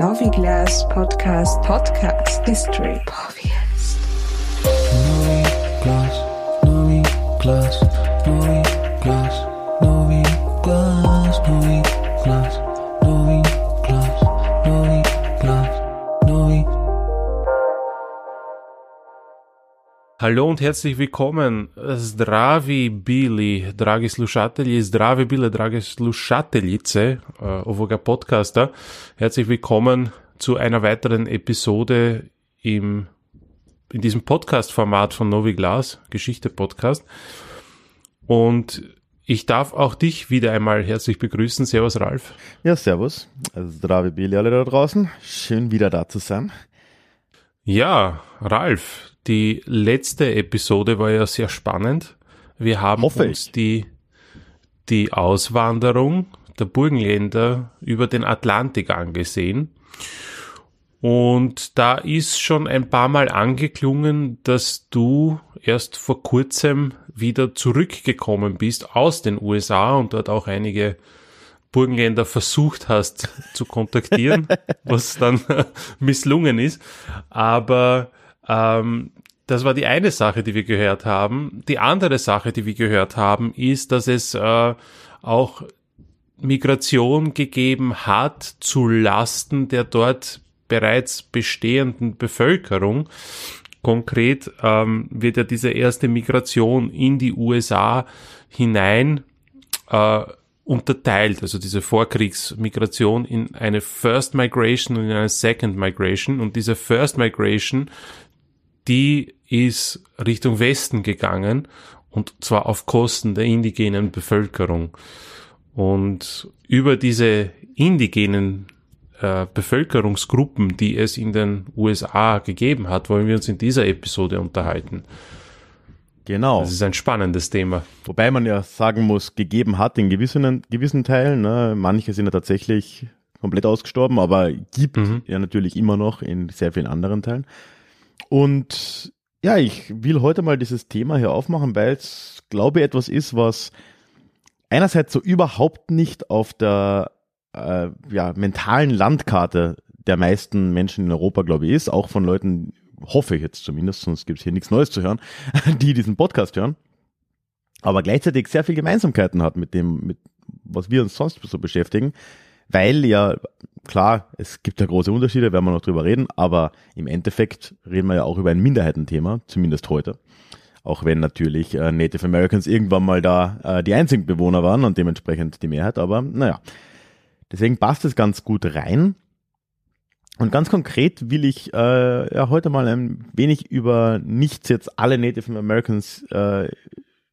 Noviglas Podcast Podcast History Podcast. Noviglas, Noviglas, Noviglas, Hallo und herzlich willkommen. Zdravi bili, dragi slušatelji, zdravi bile, drage slušateljice, äh, ovoga Podcaster. Herzlich willkommen zu einer weiteren Episode im, in diesem Podcast-Format von Novi Glas, Geschichte-Podcast. Und ich darf auch dich wieder einmal herzlich begrüßen. Servus, Ralf. Ja, servus. Zdravi Bili alle da draußen. Schön wieder da zu sein. Ja, Ralf, die letzte Episode war ja sehr spannend. Wir haben Hoffe uns ich. die, die Auswanderung der Burgenländer über den Atlantik angesehen. Und da ist schon ein paar Mal angeklungen, dass du erst vor kurzem wieder zurückgekommen bist aus den USA und dort auch einige Burgenländer versucht hast zu kontaktieren, was dann misslungen ist. Aber ähm, das war die eine Sache, die wir gehört haben. Die andere Sache, die wir gehört haben, ist, dass es äh, auch Migration gegeben hat zu Lasten der dort bereits bestehenden Bevölkerung. Konkret ähm, wird ja diese erste Migration in die USA hinein äh, unterteilt, also diese Vorkriegsmigration in eine First Migration und in eine Second Migration. Und diese First Migration, die ist Richtung Westen gegangen und zwar auf Kosten der indigenen Bevölkerung. Und über diese indigenen äh, Bevölkerungsgruppen, die es in den USA gegeben hat, wollen wir uns in dieser Episode unterhalten. Genau. Das ist ein spannendes Thema. Wobei man ja sagen muss, gegeben hat in gewissen, gewissen Teilen. Ne? Manche sind ja tatsächlich komplett ausgestorben, aber gibt Mhm. ja natürlich immer noch in sehr vielen anderen Teilen. Und ja, ich will heute mal dieses Thema hier aufmachen, weil es, glaube ich, etwas ist, was einerseits so überhaupt nicht auf der äh, ja, mentalen Landkarte der meisten Menschen in Europa, glaube ich, ist, auch von Leuten, hoffe ich jetzt zumindest, sonst gibt es hier nichts Neues zu hören, die diesen Podcast hören, aber gleichzeitig sehr viel Gemeinsamkeiten hat mit dem, mit was wir uns sonst so beschäftigen, weil ja, klar, es gibt ja große Unterschiede, werden wir noch drüber reden, aber im Endeffekt reden wir ja auch über ein Minderheitenthema, zumindest heute. Auch wenn natürlich äh, Native Americans irgendwann mal da äh, die einzigen Bewohner waren und dementsprechend die Mehrheit, aber naja. Deswegen passt es ganz gut rein. Und ganz konkret will ich äh, ja, heute mal ein wenig über nicht jetzt alle Native Americans äh,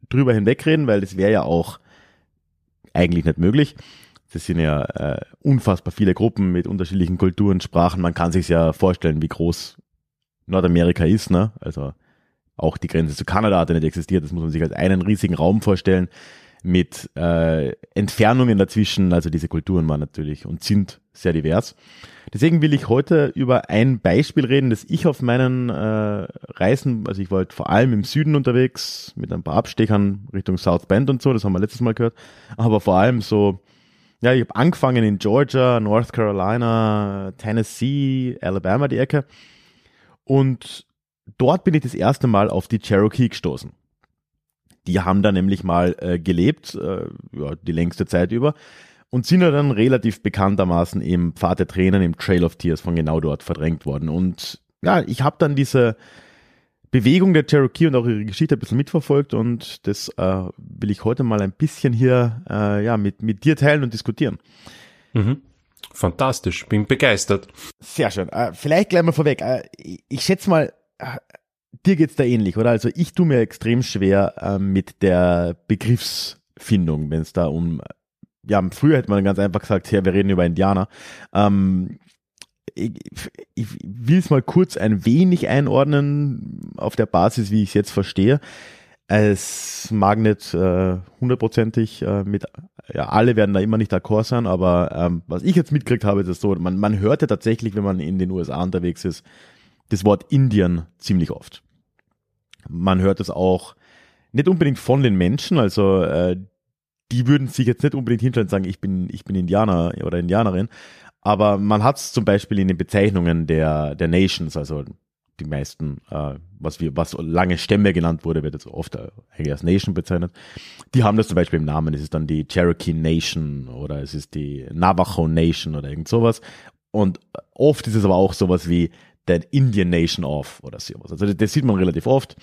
drüber hinwegreden, weil das wäre ja auch eigentlich nicht möglich. Das sind ja äh, unfassbar viele Gruppen mit unterschiedlichen Kulturen, Sprachen. Man kann sich ja vorstellen, wie groß Nordamerika ist. Ne? Also auch die Grenze zu Kanada hat ja nicht existiert. Das muss man sich als einen riesigen Raum vorstellen mit äh, Entfernungen dazwischen. Also diese Kulturen waren natürlich und sind sehr divers. Deswegen will ich heute über ein Beispiel reden, das ich auf meinen äh, Reisen, also ich war halt vor allem im Süden unterwegs, mit ein paar Abstechern Richtung South Bend und so, das haben wir letztes Mal gehört, aber vor allem so, ja, ich habe angefangen in Georgia, North Carolina, Tennessee, Alabama die Ecke und dort bin ich das erste Mal auf die Cherokee gestoßen. Die haben da nämlich mal äh, gelebt, äh, ja, die längste Zeit über und sind dann relativ bekanntermaßen im Pfad der Tränen, im Trail of Tears von genau dort verdrängt worden. Und ja, ich habe dann diese Bewegung der Cherokee und auch ihre Geschichte ein bisschen mitverfolgt und das äh, will ich heute mal ein bisschen hier äh, ja, mit, mit dir teilen und diskutieren. Mhm. Fantastisch, bin begeistert. Sehr schön. Äh, vielleicht gleich mal vorweg. Äh, ich, schätze mal, äh, dir geht's da ähnlich, oder? Also ich tue mir extrem schwer äh, mit der Begriffsfindung, wenn es da um ja, früher hätte man ganz einfach gesagt, ja, wir reden über Indianer. Ähm, ich, ich will es mal kurz ein wenig einordnen auf der Basis, wie ich es jetzt verstehe. Es mag nicht äh, hundertprozentig äh, mit, ja, alle werden da immer nicht d'accord sein, aber ähm, was ich jetzt mitgekriegt habe, ist es so, man, man hörte tatsächlich, wenn man in den USA unterwegs ist, das Wort Indien ziemlich oft. Man hört es auch nicht unbedingt von den Menschen, also äh, die würden sich jetzt nicht unbedingt hinstellen und sagen, ich bin, ich bin Indianer oder Indianerin. Aber man hat es zum Beispiel in den Bezeichnungen der, der Nations, also die meisten, äh, was wir, was lange Stämme genannt wurde, wird jetzt oft äh, als Nation bezeichnet. Die haben das zum Beispiel im Namen. Es ist dann die Cherokee Nation oder es ist die Navajo Nation oder irgend sowas. Und oft ist es aber auch sowas wie der Indian Nation of oder sowas. Also das, das sieht man relativ oft.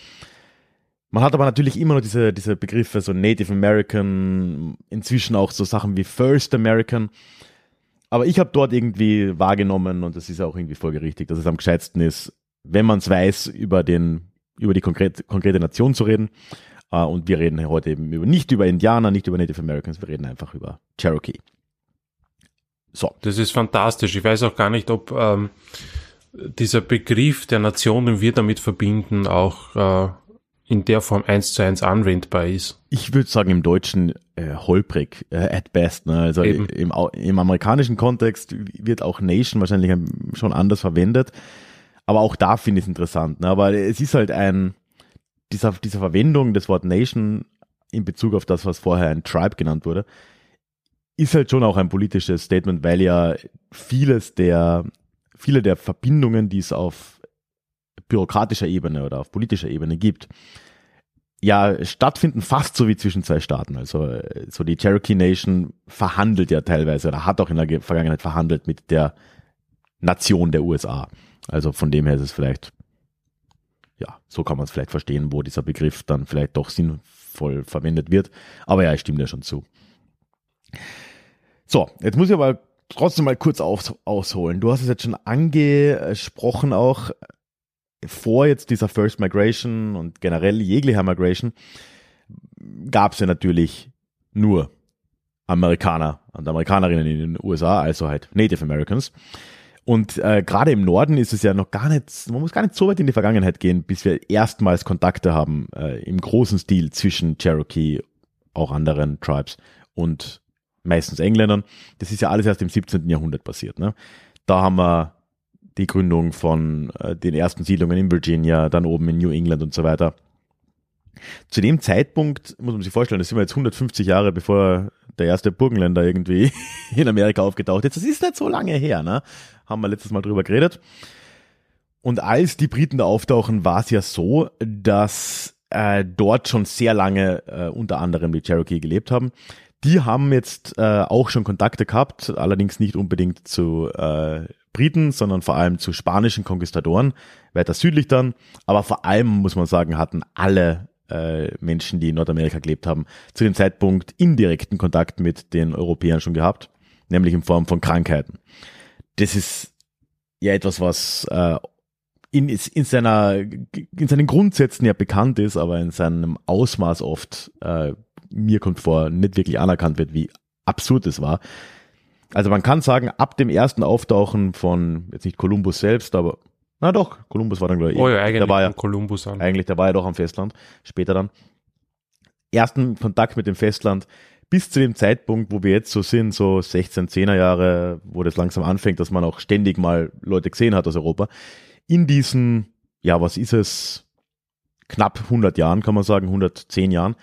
Man hat aber natürlich immer noch diese, diese Begriffe, so Native American, inzwischen auch so Sachen wie First American. Aber ich habe dort irgendwie wahrgenommen, und das ist auch irgendwie folgerichtig, dass es am gescheitsten ist, wenn man es weiß, über, den, über die konkrete, konkrete Nation zu reden. Uh, und wir reden heute eben über, nicht über Indianer, nicht über Native Americans, wir reden einfach über Cherokee. So. Das ist fantastisch. Ich weiß auch gar nicht, ob ähm, dieser Begriff der Nation, den wir damit verbinden, auch äh, in der Form eins zu eins anwendbar ist. Ich würde sagen, im Deutschen äh, holprig, äh, at best. Ne? Also im, im amerikanischen Kontext wird auch Nation wahrscheinlich schon anders verwendet. Aber auch da finde ich es interessant. Ne? Aber es ist halt ein, dieser, dieser Verwendung des Wort Nation in Bezug auf das, was vorher ein Tribe genannt wurde, ist halt schon auch ein politisches Statement, weil ja vieles der, viele der Verbindungen, die es auf bürokratischer Ebene oder auf politischer Ebene gibt, ja stattfinden fast so wie zwischen zwei Staaten. Also so die Cherokee Nation verhandelt ja teilweise oder hat auch in der Vergangenheit verhandelt mit der Nation der USA. Also von dem her ist es vielleicht, ja, so kann man es vielleicht verstehen, wo dieser Begriff dann vielleicht doch sinnvoll verwendet wird. Aber ja, ich stimme dir schon zu. So, jetzt muss ich aber trotzdem mal kurz auf, ausholen. Du hast es jetzt schon angesprochen auch, vor jetzt dieser First Migration und generell jeglicher Migration gab es ja natürlich nur Amerikaner und Amerikanerinnen in den USA, also halt Native Americans. Und äh, gerade im Norden ist es ja noch gar nicht, man muss gar nicht so weit in die Vergangenheit gehen, bis wir erstmals Kontakte haben äh, im großen Stil zwischen Cherokee, auch anderen Tribes und meistens Engländern. Das ist ja alles erst im 17. Jahrhundert passiert. Ne? Da haben wir die Gründung von äh, den ersten Siedlungen in Virginia, dann oben in New England und so weiter. Zu dem Zeitpunkt muss man sich vorstellen, das sind wir jetzt 150 Jahre bevor der erste Burgenländer irgendwie in Amerika aufgetaucht ist. Das ist nicht so lange her, ne? Haben wir letztes Mal drüber geredet. Und als die Briten da auftauchen, war es ja so, dass äh, dort schon sehr lange äh, unter anderem die Cherokee gelebt haben. Die haben jetzt äh, auch schon Kontakte gehabt, allerdings nicht unbedingt zu äh, Briten, sondern vor allem zu spanischen Konquistadoren, weiter südlich dann. Aber vor allem, muss man sagen, hatten alle äh, Menschen, die in Nordamerika gelebt haben, zu dem Zeitpunkt indirekten Kontakt mit den Europäern schon gehabt, nämlich in Form von Krankheiten. Das ist ja etwas, was äh, in, in, seiner, in seinen Grundsätzen ja bekannt ist, aber in seinem Ausmaß oft, äh, mir kommt vor, nicht wirklich anerkannt wird, wie absurd es war. Also man kann sagen, ab dem ersten Auftauchen von, jetzt nicht Kolumbus selbst, aber na doch, Kolumbus war dann glaube ich. Oh ja, eigentlich der war ja, Kolumbus an. Eigentlich, der war ja doch am Festland, später dann. Ersten Kontakt mit dem Festland bis zu dem Zeitpunkt, wo wir jetzt so sind, so 16, 10er Jahre, wo das langsam anfängt, dass man auch ständig mal Leute gesehen hat aus Europa. In diesen, ja, was ist es, knapp 100 Jahren, kann man sagen, 110 Jahren,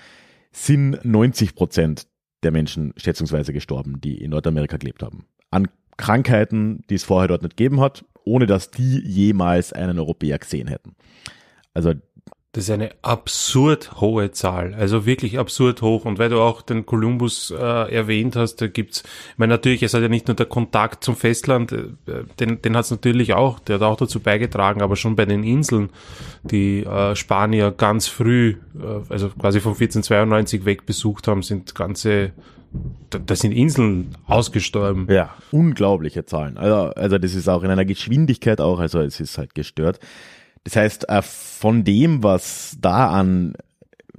sind 90 Prozent der Menschen schätzungsweise gestorben, die in Nordamerika gelebt haben. An Krankheiten, die es vorher dort nicht gegeben hat, ohne dass die jemals einen Europäer gesehen hätten. Also das ist eine absurd hohe Zahl, also wirklich absurd hoch. Und weil du auch den Kolumbus äh, erwähnt hast, da gibt's, ich meine natürlich, es hat ja nicht nur der Kontakt zum Festland, äh, den, den hat es natürlich auch, der hat auch dazu beigetragen, aber schon bei den Inseln, die äh, Spanier ganz früh, äh, also quasi von 1492 weg besucht haben, sind ganze da, da sind Inseln ausgestorben. Ja, unglaubliche Zahlen. Also, also das ist auch in einer Geschwindigkeit auch, also es ist halt gestört. Das heißt, äh, von dem, was da an,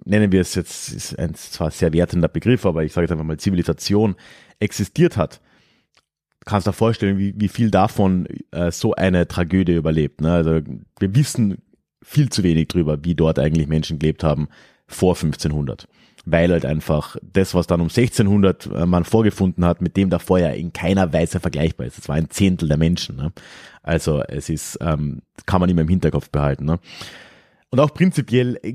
nennen wir es jetzt, ist ein zwar sehr wertender Begriff, aber ich sage jetzt einfach mal Zivilisation existiert hat, kannst du dir vorstellen, wie, wie viel davon äh, so eine Tragödie überlebt. Ne? Also wir wissen viel zu wenig drüber, wie dort eigentlich Menschen gelebt haben vor 1500 weil halt einfach das, was dann um 1600 äh, man vorgefunden hat, mit dem davor ja in keiner Weise vergleichbar ist. Es war ein Zehntel der Menschen. Ne? Also es ist, ähm, kann man immer im Hinterkopf behalten. Ne? Und auch prinzipiell, äh,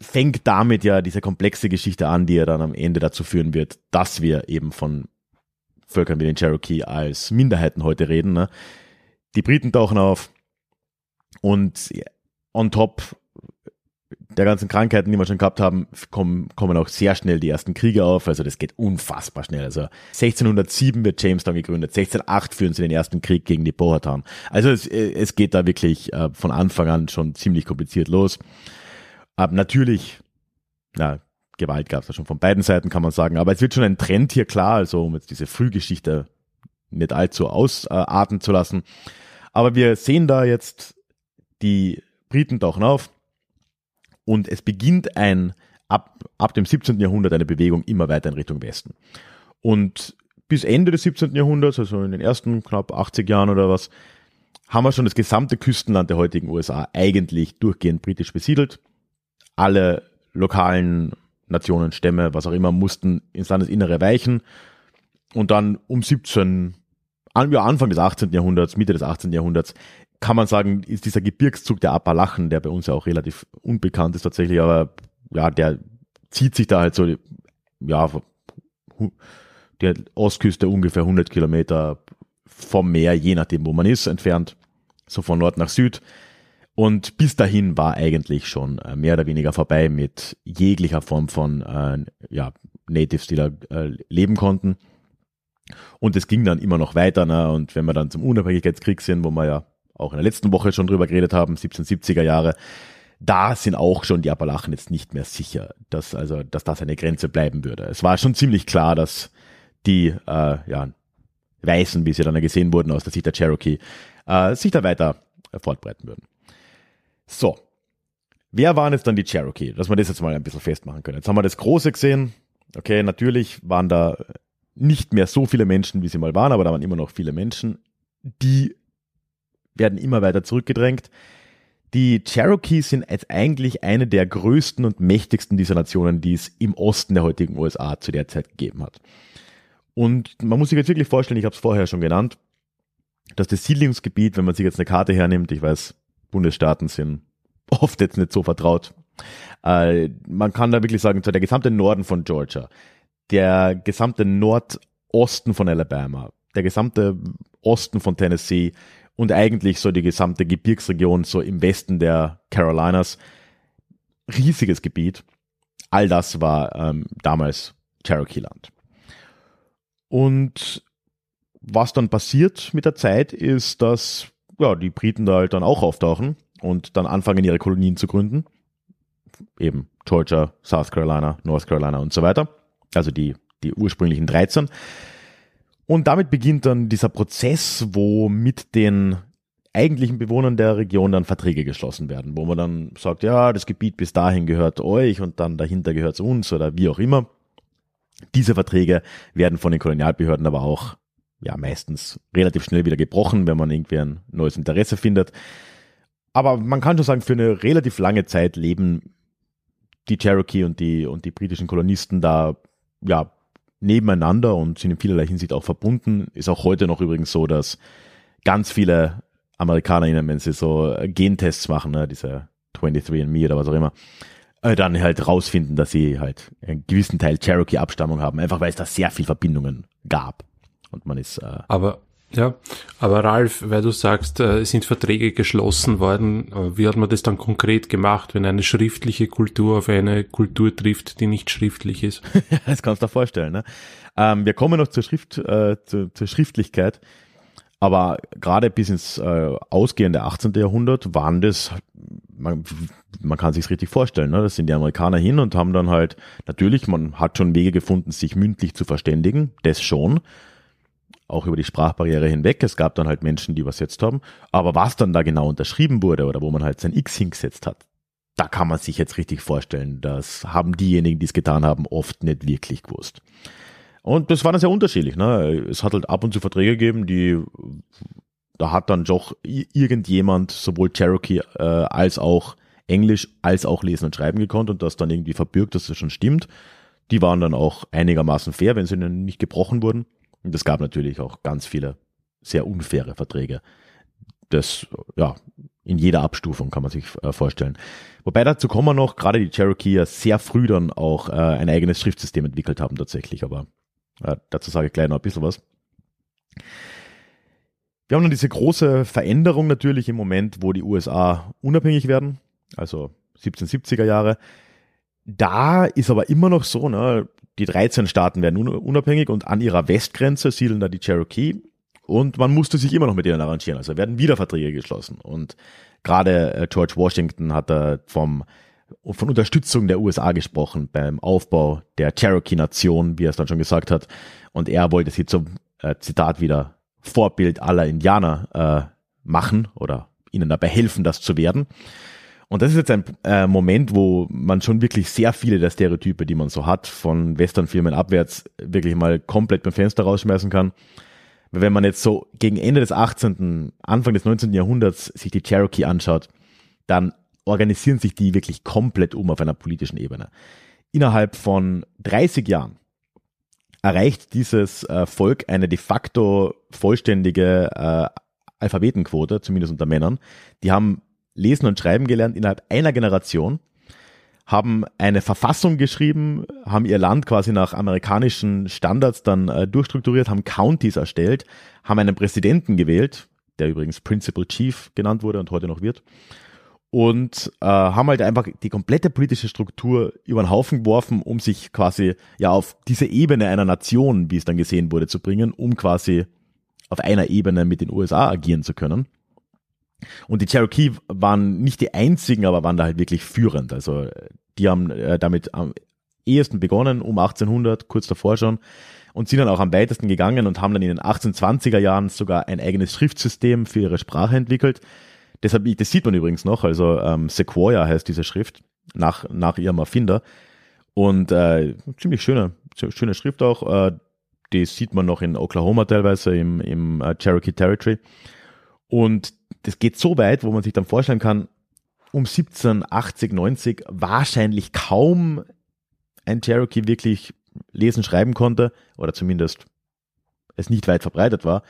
fängt damit ja diese komplexe Geschichte an, die ja dann am Ende dazu führen wird, dass wir eben von Völkern wie den Cherokee als Minderheiten heute reden. Ne? Die Briten tauchen auf und on top der ganzen Krankheiten, die wir schon gehabt haben, kommen, kommen auch sehr schnell die ersten Kriege auf. Also das geht unfassbar schnell. Also 1607 wird Jamestown gegründet, 1608 führen sie den ersten Krieg gegen die Powhatan. Also es, es geht da wirklich äh, von Anfang an schon ziemlich kompliziert los. Aber natürlich, na, Gewalt gab es ja schon von beiden Seiten, kann man sagen. Aber es wird schon ein Trend hier klar, also um jetzt diese Frühgeschichte nicht allzu ausarten zu lassen. Aber wir sehen da jetzt, die Briten tauchen auf und es beginnt ein, ab, ab dem 17. Jahrhundert eine Bewegung immer weiter in Richtung Westen. Und bis Ende des 17. Jahrhunderts, also in den ersten knapp 80 Jahren oder was, haben wir schon das gesamte Küstenland der heutigen USA eigentlich durchgehend britisch besiedelt. Alle lokalen Nationen, Stämme, was auch immer, mussten ins Landesinnere weichen. Und dann um 17, ja, Anfang des 18. Jahrhunderts, Mitte des 18. Jahrhunderts, kann man sagen, ist dieser Gebirgszug der Appalachen, der bei uns ja auch relativ unbekannt ist tatsächlich, aber ja, der zieht sich da halt so, ja, der Ostküste ungefähr 100 Kilometer vom Meer, je nachdem, wo man ist, entfernt, so von Nord nach Süd. Und bis dahin war eigentlich schon äh, mehr oder weniger vorbei mit jeglicher Form von äh, ja, Natives, die da äh, leben konnten. Und es ging dann immer noch weiter. Ne? Und wenn wir dann zum Unabhängigkeitskrieg sind, wo wir ja auch in der letzten Woche schon drüber geredet haben, 1770er Jahre, da sind auch schon die Appalachen jetzt nicht mehr sicher, dass also, dass das eine Grenze bleiben würde. Es war schon ziemlich klar, dass die äh, ja, Weißen, wie sie dann gesehen wurden aus der Sicht der Cherokee, äh, sich da weiter fortbreiten würden. So, wer waren jetzt dann die Cherokee? Dass wir das jetzt mal ein bisschen festmachen können. Jetzt haben wir das Große gesehen. Okay, natürlich waren da nicht mehr so viele Menschen, wie sie mal waren, aber da waren immer noch viele Menschen, die werden immer weiter zurückgedrängt. Die Cherokees sind jetzt eigentlich eine der größten und mächtigsten dieser Nationen, die es im Osten der heutigen USA zu der Zeit gegeben hat. Und man muss sich jetzt wirklich vorstellen, ich habe es vorher schon genannt, dass das Siedlungsgebiet, wenn man sich jetzt eine Karte hernimmt, ich weiß, Bundesstaaten sind oft jetzt nicht so vertraut, äh, man kann da wirklich sagen, der gesamte Norden von Georgia, der gesamte Nordosten von Alabama, der gesamte Osten von Tennessee und eigentlich so die gesamte Gebirgsregion so im Westen der Carolinas. Riesiges Gebiet. All das war ähm, damals Cherokee-Land. Und was dann passiert mit der Zeit ist, dass ja, die Briten da halt dann auch auftauchen und dann anfangen, ihre Kolonien zu gründen. Eben Georgia, South Carolina, North Carolina und so weiter. Also die, die ursprünglichen 13. Und damit beginnt dann dieser Prozess, wo mit den eigentlichen Bewohnern der Region dann Verträge geschlossen werden, wo man dann sagt, ja, das Gebiet bis dahin gehört euch und dann dahinter gehört es uns oder wie auch immer. Diese Verträge werden von den Kolonialbehörden aber auch ja meistens relativ schnell wieder gebrochen, wenn man irgendwie ein neues Interesse findet. Aber man kann schon sagen, für eine relativ lange Zeit leben die Cherokee und die und die britischen Kolonisten da ja nebeneinander und sind in vielerlei Hinsicht auch verbunden. Ist auch heute noch übrigens so, dass ganz viele AmerikanerInnen, wenn sie so Gentests machen, ne, diese 23andMe oder was auch immer, äh, dann halt rausfinden, dass sie halt einen gewissen Teil Cherokee-Abstammung haben, einfach weil es da sehr viel Verbindungen gab. Und man ist. Äh, aber ja, aber Ralf, weil du sagst, äh, es sind Verträge geschlossen worden, äh, wie hat man das dann konkret gemacht, wenn eine schriftliche Kultur auf eine Kultur trifft, die nicht schriftlich ist? das kannst du dir vorstellen. Ne? Ähm, wir kommen noch zur Schrift, äh, zur, zur Schriftlichkeit. Aber gerade bis ins äh, ausgehende 18. Jahrhundert waren das, man, man kann sich richtig vorstellen, ne? das sind die Amerikaner hin und haben dann halt, natürlich, man hat schon Wege gefunden, sich mündlich zu verständigen, das schon, auch über die Sprachbarriere hinweg. Es gab dann halt Menschen, die übersetzt haben. Aber was dann da genau unterschrieben wurde oder wo man halt sein X hingesetzt hat, da kann man sich jetzt richtig vorstellen. Das haben diejenigen, die es getan haben, oft nicht wirklich gewusst. Und das war dann sehr unterschiedlich. Ne? Es hat halt ab und zu Verträge gegeben, die da hat dann doch irgendjemand sowohl Cherokee äh, als auch Englisch als auch Lesen und Schreiben gekonnt und das dann irgendwie verbürgt, dass das schon stimmt. Die waren dann auch einigermaßen fair, wenn sie nicht gebrochen wurden. Und es gab natürlich auch ganz viele sehr unfaire Verträge. das, ja, in jeder Abstufung kann man sich äh, vorstellen. Wobei dazu kommen wir noch, gerade die Cherokee ja sehr früh dann auch äh, ein eigenes Schriftsystem entwickelt haben tatsächlich, aber äh, dazu sage ich gleich noch ein bisschen was. Wir haben dann diese große Veränderung natürlich im Moment, wo die USA unabhängig werden, also 1770er Jahre. Da ist aber immer noch so, ne, die 13 Staaten werden unabhängig und an ihrer Westgrenze siedeln da die Cherokee und man musste sich immer noch mit denen arrangieren. Also werden wieder Verträge geschlossen und gerade äh, George Washington hat da vom von Unterstützung der USA gesprochen beim Aufbau der Cherokee-Nation, wie er es dann schon gesagt hat. Und er wollte sie zum äh, Zitat wieder Vorbild aller Indianer äh, machen oder ihnen dabei helfen, das zu werden. Und das ist jetzt ein äh, Moment, wo man schon wirklich sehr viele der Stereotype, die man so hat, von Westernfilmen abwärts, wirklich mal komplett beim Fenster rausschmeißen kann. Wenn man jetzt so gegen Ende des 18., Anfang des 19. Jahrhunderts sich die Cherokee anschaut, dann organisieren sich die wirklich komplett um auf einer politischen Ebene. Innerhalb von 30 Jahren erreicht dieses äh, Volk eine de facto vollständige äh, Alphabetenquote, zumindest unter Männern. Die haben lesen und schreiben gelernt innerhalb einer Generation, haben eine Verfassung geschrieben, haben ihr Land quasi nach amerikanischen Standards dann äh, durchstrukturiert, haben Counties erstellt, haben einen Präsidenten gewählt, der übrigens Principal Chief genannt wurde und heute noch wird, und äh, haben halt einfach die komplette politische Struktur über den Haufen geworfen, um sich quasi ja auf diese Ebene einer Nation, wie es dann gesehen wurde, zu bringen, um quasi auf einer Ebene mit den USA agieren zu können. Und die Cherokee waren nicht die einzigen, aber waren da halt wirklich führend. Also die haben äh, damit am ehesten begonnen, um 1800, kurz davor schon, und sind dann auch am weitesten gegangen und haben dann in den 1820er Jahren sogar ein eigenes Schriftsystem für ihre Sprache entwickelt. Deshalb, das sieht man übrigens noch, also ähm, Sequoia heißt diese Schrift, nach, nach ihrem Erfinder. Und äh, ziemlich schöne, schöne Schrift auch. Äh, die sieht man noch in Oklahoma teilweise im, im äh, Cherokee Territory. Und das geht so weit, wo man sich dann vorstellen kann, um 1780, 90 wahrscheinlich kaum ein Cherokee wirklich lesen, schreiben konnte oder zumindest es nicht weit verbreitet war,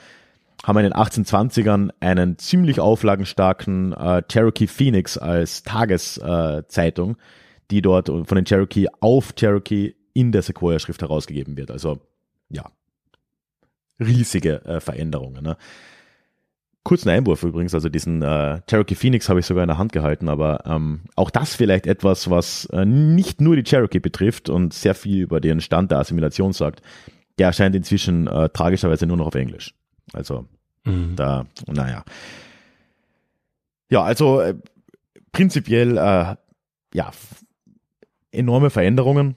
haben wir in den 1820ern einen ziemlich auflagenstarken äh, Cherokee Phoenix als Tageszeitung, äh, die dort von den Cherokee auf Cherokee in der Sequoia-Schrift herausgegeben wird. Also ja, riesige äh, Veränderungen. Ne? Kurzen Einwurf übrigens, also diesen äh, Cherokee Phoenix habe ich sogar in der Hand gehalten, aber ähm, auch das vielleicht etwas, was äh, nicht nur die Cherokee betrifft und sehr viel über den Stand der Assimilation sagt. Der erscheint inzwischen äh, tragischerweise nur noch auf Englisch. Also mhm. da, naja. Ja, also äh, prinzipiell äh, ja enorme Veränderungen.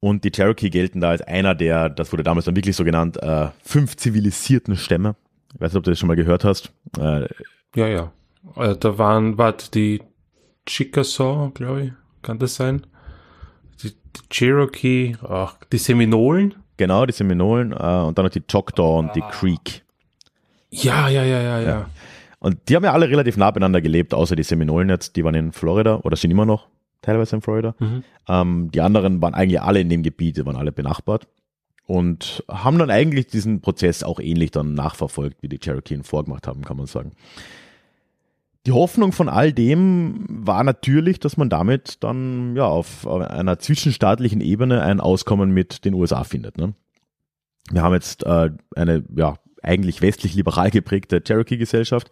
Und die Cherokee gelten da als einer der, das wurde damals dann wirklich so genannt, äh, fünf zivilisierten Stämme ich weiß nicht, ob du das schon mal gehört hast. Äh, ja, ja. Äh, da waren, war die Chickasaw, glaube ich, kann das sein? Die, die Cherokee, ach, die Seminolen? Genau, die Seminolen äh, und dann noch die Choctaw und die Ah. Creek. Ja, ja, ja, ja, ja. Ja. Und die haben ja alle relativ nah beieinander gelebt, außer die Seminolen jetzt, die waren in Florida oder sind immer noch teilweise in Florida. Mhm. Ähm, die anderen waren eigentlich alle in dem Gebiet, die waren alle benachbart und haben dann eigentlich diesen Prozess auch ähnlich dann nachverfolgt, wie die Cherokee ihn vorgemacht haben, kann man sagen. Die Hoffnung von all dem war natürlich, dass man damit dann ja auf einer zwischenstaatlichen Ebene ein Auskommen mit den USA findet. Ne? Wir haben jetzt äh, eine ja eigentlich westlich liberal geprägte Cherokee-Gesellschaft,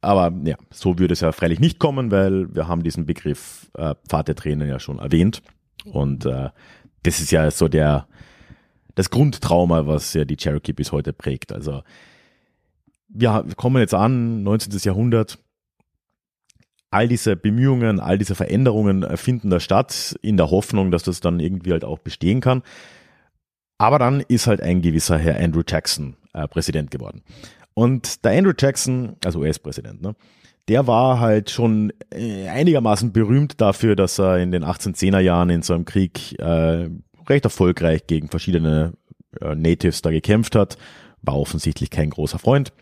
aber ja, so würde es ja freilich nicht kommen, weil wir haben diesen Begriff äh, Pfad der Tränen ja schon erwähnt und äh, das ist ja so der das Grundtrauma, was ja die Cherokee bis heute prägt. Also wir kommen jetzt an, 19. Jahrhundert. All diese Bemühungen, all diese Veränderungen äh, finden da statt, in der Hoffnung, dass das dann irgendwie halt auch bestehen kann. Aber dann ist halt ein gewisser Herr Andrew Jackson äh, Präsident geworden. Und der Andrew Jackson, also US-Präsident, ne, der war halt schon äh, einigermaßen berühmt dafür, dass er in den 1810er Jahren in so einem Krieg äh, recht erfolgreich gegen verschiedene äh, Natives da gekämpft hat, war offensichtlich kein großer Freund.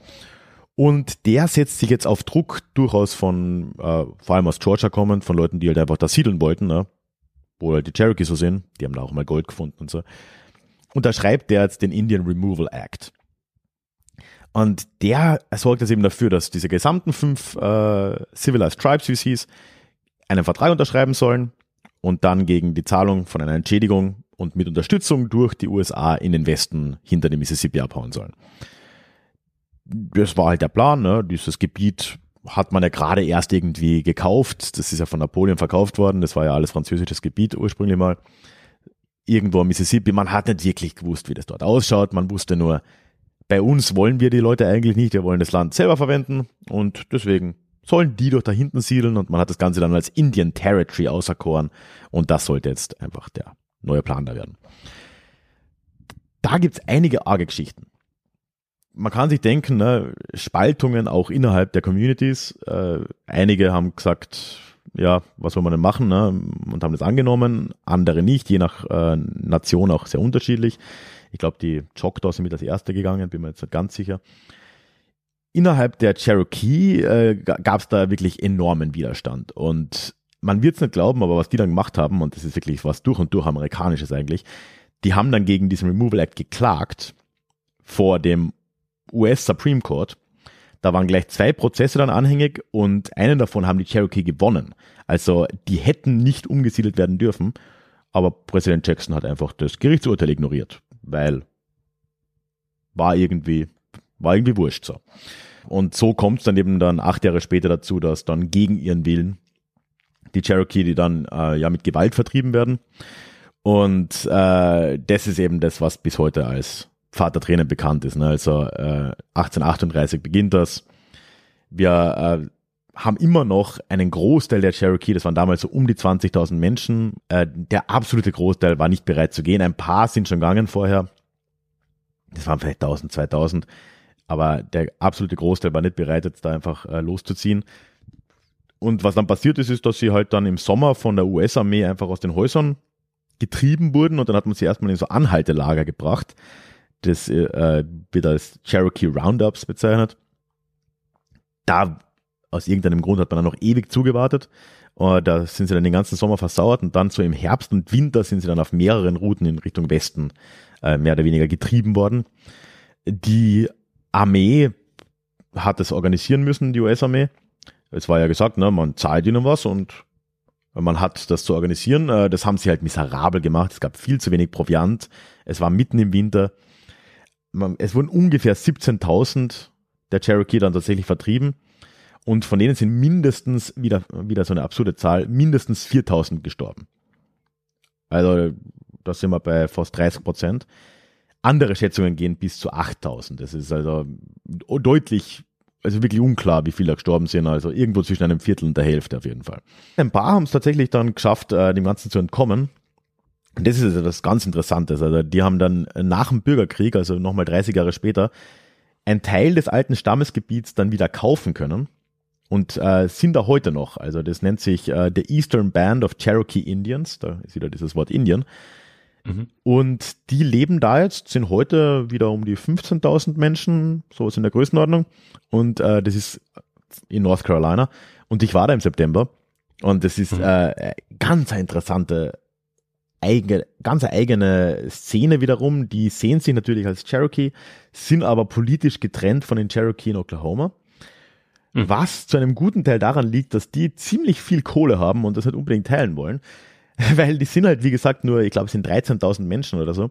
Und der setzt sich jetzt auf Druck durchaus von, äh, vor allem aus Georgia kommend, von Leuten, die halt einfach da siedeln wollten, ne? wo halt die Cherokee so sind, die haben da auch mal Gold gefunden und so. Und da schreibt der jetzt den Indian Removal Act. Und der sorgt jetzt eben dafür, dass diese gesamten fünf äh, Civilized Tribes, wie es hieß, einen Vertrag unterschreiben sollen und dann gegen die Zahlung von einer Entschädigung und mit Unterstützung durch die USA in den Westen hinter dem Mississippi abhauen sollen. Das war halt der Plan, ne? dieses Gebiet hat man ja gerade erst irgendwie gekauft. Das ist ja von Napoleon verkauft worden. Das war ja alles französisches Gebiet ursprünglich mal. Irgendwo im Mississippi. Man hat nicht wirklich gewusst, wie das dort ausschaut. Man wusste nur, bei uns wollen wir die Leute eigentlich nicht. Wir wollen das Land selber verwenden und deswegen sollen die doch da hinten siedeln und man hat das Ganze dann als Indian Territory auserkoren und das sollte jetzt einfach der neue Plan da werden. Da gibt's einige arge Geschichten man kann sich denken, ne, Spaltungen auch innerhalb der Communities. Äh, einige haben gesagt, ja, was soll man denn machen, ne, und haben das angenommen, andere nicht, je nach äh, Nation auch sehr unterschiedlich. Ich glaube, die Choctaws sind mit als erste gegangen, bin mir jetzt nicht ganz sicher. Innerhalb der Cherokee äh, gab es da wirklich enormen Widerstand und man wird es nicht glauben, aber was die dann gemacht haben, und das ist wirklich was durch und durch amerikanisches eigentlich, die haben dann gegen diesen Removal Act geklagt vor dem US Supreme Court. Da waren gleich zwei Prozesse dann anhängig und einen davon haben die Cherokee gewonnen. Also die hätten nicht umgesiedelt werden dürfen, aber Präsident Jackson hat einfach das Gerichtsurteil ignoriert, weil war irgendwie, war irgendwie wurscht so. Und so kommt es dann eben dann acht Jahre später dazu, dass dann gegen ihren Willen die Cherokee, die dann äh, ja mit Gewalt vertrieben werden. Und äh, das ist eben das, was bis heute als Vater Tränen bekannt ist. Ne? Also äh, 1838 beginnt das. Wir äh, haben immer noch einen Großteil der Cherokee, das waren damals so um die 20.000 Menschen. Äh, der absolute Großteil war nicht bereit zu gehen. Ein paar sind schon gegangen vorher. Das waren vielleicht 1000, 2000. Aber der absolute Großteil war nicht bereit, jetzt da einfach äh, loszuziehen. Und was dann passiert ist, ist, dass sie halt dann im Sommer von der US-Armee einfach aus den Häusern getrieben wurden und dann hat man sie erstmal in so Anhaltelager gebracht das äh, wird als Cherokee Roundups bezeichnet. Da aus irgendeinem Grund hat man dann noch ewig zugewartet. Und da sind sie dann den ganzen Sommer versauert und dann so im Herbst und Winter sind sie dann auf mehreren Routen in Richtung Westen äh, mehr oder weniger getrieben worden. Die Armee hat es organisieren müssen, die US-Armee. Es war ja gesagt, ne, man zahlt ihnen was und man hat das zu organisieren. Äh, das haben sie halt miserabel gemacht. Es gab viel zu wenig Proviant. Es war mitten im Winter es wurden ungefähr 17.000 der Cherokee dann tatsächlich vertrieben. Und von denen sind mindestens, wieder, wieder so eine absurde Zahl, mindestens 4000 gestorben. Also, da sind wir bei fast 30 Prozent. Andere Schätzungen gehen bis zu 8000. Das ist also deutlich, also wirklich unklar, wie viele da gestorben sind. Also irgendwo zwischen einem Viertel und der Hälfte auf jeden Fall. Ein paar haben es tatsächlich dann geschafft, äh, dem Ganzen zu entkommen. Und das ist also das ganz Interessantes. Also die haben dann nach dem Bürgerkrieg, also nochmal 30 Jahre später, einen Teil des alten Stammesgebiets dann wieder kaufen können und äh, sind da heute noch. Also das nennt sich äh, The Eastern Band of Cherokee Indians. Da ist wieder dieses Wort Indien. Mhm. Und die leben da jetzt, sind heute wieder um die 15.000 Menschen, sowas in der Größenordnung. Und äh, das ist in North Carolina. Und ich war da im September. Und das ist mhm. äh, ganz interessante eigene, ganz eigene Szene wiederum. Die sehen sich natürlich als Cherokee, sind aber politisch getrennt von den Cherokee in Oklahoma. Mhm. Was zu einem guten Teil daran liegt, dass die ziemlich viel Kohle haben und das halt unbedingt teilen wollen. Weil die sind halt, wie gesagt, nur, ich glaube, es sind 13.000 Menschen oder so.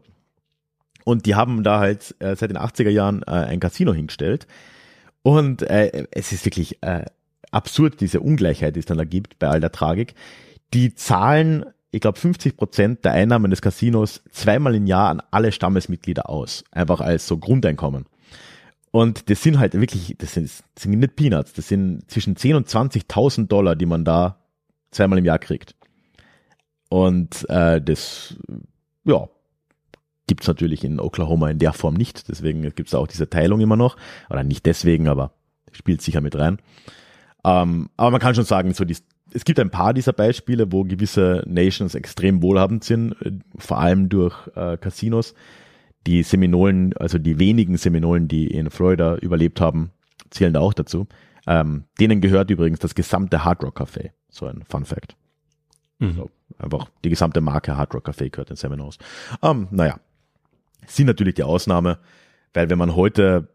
Und die haben da halt äh, seit den 80er Jahren äh, ein Casino hingestellt. Und äh, es ist wirklich äh, absurd, diese Ungleichheit, die es dann da gibt bei all der Tragik. Die zahlen ich glaube, 50 Prozent der Einnahmen des Casinos zweimal im Jahr an alle Stammesmitglieder aus. Einfach als so Grundeinkommen. Und das sind halt wirklich, das sind, das sind nicht Peanuts, das sind zwischen 10 und 20.000 Dollar, die man da zweimal im Jahr kriegt. Und äh, das, ja, gibt's natürlich in Oklahoma in der Form nicht. Deswegen gibt's auch diese Teilung immer noch. Oder nicht deswegen, aber spielt sicher mit rein. Ähm, aber man kann schon sagen, so die, es gibt ein paar dieser Beispiele, wo gewisse Nations extrem wohlhabend sind, äh, vor allem durch äh, Casinos. Die Seminolen, also die wenigen Seminolen, die in Florida überlebt haben, zählen da auch dazu. Ähm, denen gehört übrigens das gesamte Hard Rock Café. So ein Fun Fact. Mhm. So, einfach die gesamte Marke Hard Rock Café gehört den Seminoles. Ähm, naja, sind natürlich die Ausnahme, weil wenn man heute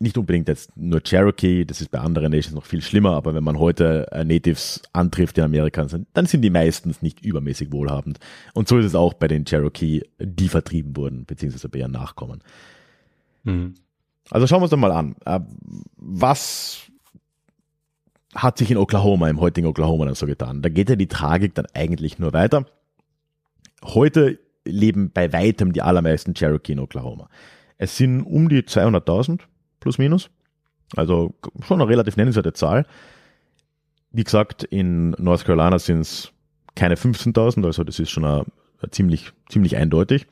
nicht unbedingt jetzt nur Cherokee, das ist bei anderen Nations noch viel schlimmer, aber wenn man heute äh, Natives antrifft in Amerika, dann sind die meistens nicht übermäßig wohlhabend. Und so ist es auch bei den Cherokee, die vertrieben wurden, beziehungsweise bei ihren Nachkommen. Mhm. Also schauen wir uns doch mal an. Äh, was hat sich in Oklahoma, im heutigen Oklahoma dann so getan? Da geht ja die Tragik dann eigentlich nur weiter. Heute leben bei weitem die allermeisten Cherokee in Oklahoma. Es sind um die 200.000 plus minus. Also schon eine relativ nennenswerte Zahl. Wie gesagt, in North Carolina sind es keine 15.000, also das ist schon eine, eine ziemlich, ziemlich eindeutig.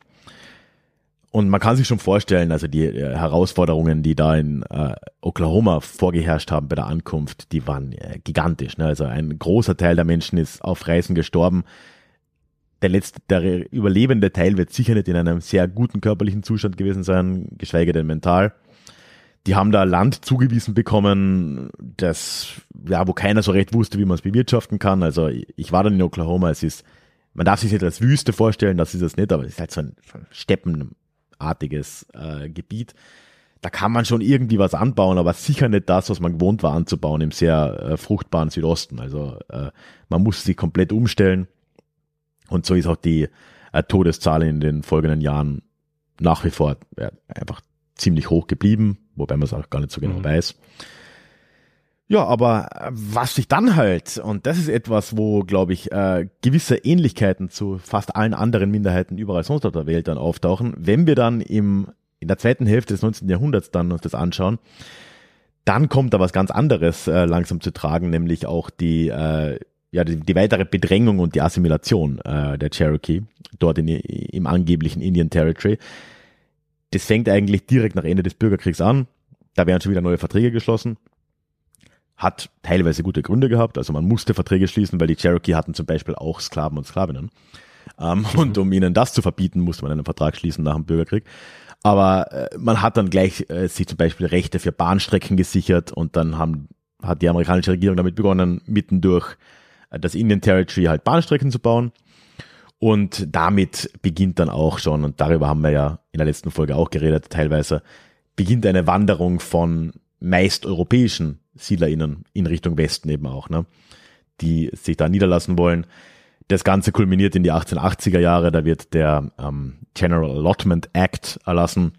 Und man kann sich schon vorstellen, also die äh, Herausforderungen, die da in äh, Oklahoma vorgeherrscht haben bei der Ankunft, die waren äh, gigantisch. Ne? Also ein großer Teil der Menschen ist auf Reisen gestorben. Der letzte, der überlebende Teil wird sicher nicht in einem sehr guten körperlichen Zustand gewesen sein, geschweige denn mental. Die haben da Land zugewiesen bekommen, das, ja, wo keiner so recht wusste, wie man es bewirtschaften kann. Also ich war dann in Oklahoma, es ist, man darf sich nicht als Wüste vorstellen, das ist es nicht, aber es ist halt so ein, so steppenartiges äh, Gebiet. Da kann man schon irgendwie was anbauen, aber sicher nicht das, was man gewohnt war anzubauen im sehr äh, fruchtbaren Südosten. Also äh, man muss sich komplett umstellen. Und so ist auch die äh, Todeszahl in den folgenden Jahren nach wie vor äh, einfach ziemlich hoch geblieben, wobei man es auch gar nicht so genau mhm. weiß. Ja, aber äh, was sich dann halt, und das ist etwas, wo, glaube ich, äh, gewisse Ähnlichkeiten zu fast allen anderen Minderheiten überall sonst auf der Welt dann auftauchen, wenn wir dann im, in der zweiten Hälfte des 19. Jahrhunderts dann uns das anschauen, dann kommt da was ganz anderes äh, langsam zu tragen, nämlich auch die, äh, ja, die, die weitere Bedrängung und die Assimilation äh, der Cherokee dort in, im angeblichen Indian Territory das fängt eigentlich direkt nach Ende des Bürgerkriegs an. Da werden schon wieder neue Verträge geschlossen. Hat teilweise gute Gründe gehabt. Also man musste Verträge schließen, weil die Cherokee hatten zum Beispiel auch Sklaven und Sklavinnen. Ähm, mhm. Und um ihnen das zu verbieten, musste man einen Vertrag schließen nach dem Bürgerkrieg. Aber äh, man hat dann gleich äh, sich zum Beispiel Rechte für Bahnstrecken gesichert und dann haben, hat die amerikanische Regierung damit begonnen, mitten durch äh, das Indian Territory halt Bahnstrecken zu bauen. Und damit beginnt dann auch schon, und darüber haben wir ja in der letzten Folge auch geredet, teilweise, beginnt eine Wanderung von meist europäischen SiedlerInnen in Richtung Westen eben auch, ne? die sich da niederlassen wollen. Das Ganze kulminiert in die 1880er Jahre, da wird der ähm, General Allotment Act erlassen.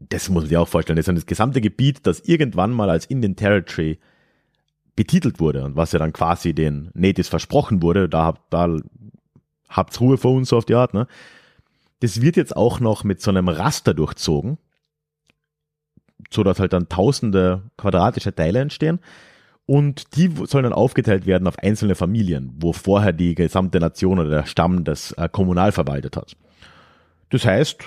Das muss man sich auch vorstellen. Das ist das gesamte Gebiet, das irgendwann mal als Indian Territory betitelt wurde und was ja dann quasi den Natives versprochen wurde, da, da habt's Ruhe vor uns so auf die Art, ne? Das wird jetzt auch noch mit so einem Raster durchzogen, so dass halt dann tausende quadratische Teile entstehen. Und die sollen dann aufgeteilt werden auf einzelne Familien, wo vorher die gesamte Nation oder der Stamm das äh, kommunal verwaltet hat. Das heißt,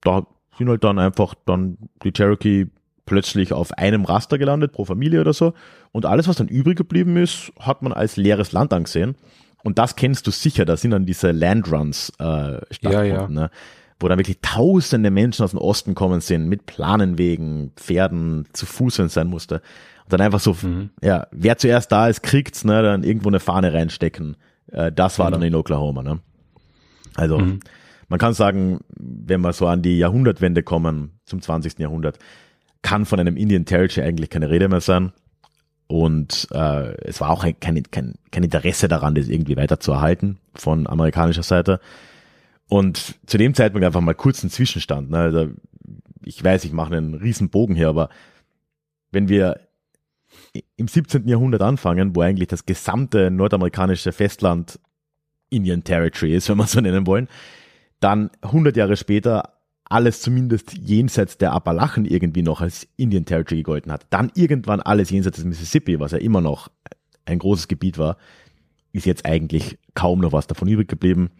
da sind halt dann einfach dann die Cherokee plötzlich auf einem Raster gelandet pro Familie oder so. Und alles, was dann übrig geblieben ist, hat man als leeres Land angesehen. Und das kennst du sicher, da sind dann diese Landruns äh, stattgefunden, ja, ja. Ne? Wo dann wirklich tausende Menschen aus dem Osten kommen sind, mit Planenwegen, Pferden, zu Fuß, wenn es sein musste. Und dann einfach so, mhm. ja, wer zuerst da ist, kriegt's, ne, dann irgendwo eine Fahne reinstecken. Äh, das war mhm. dann in Oklahoma, ne? Also, mhm. man kann sagen, wenn wir so an die Jahrhundertwende kommen, zum 20. Jahrhundert, kann von einem Indian Territory eigentlich keine Rede mehr sein. Und äh, es war auch kein, kein, kein Interesse daran, das irgendwie weiter zu erhalten von amerikanischer Seite. Und zu dem Zeitpunkt einfach mal kurz ein Zwischenstand. Ne? Also ich weiß, ich mache einen riesen Bogen hier, aber wenn wir im 17. Jahrhundert anfangen, wo eigentlich das gesamte nordamerikanische Festland Indian Territory ist, wenn wir so nennen wollen, dann 100 Jahre später alles zumindest jenseits der Appalachen irgendwie noch als Indian Territory gegolten hat. Dann irgendwann alles jenseits des Mississippi, was ja immer noch ein großes Gebiet war, ist jetzt eigentlich kaum noch was davon übrig geblieben.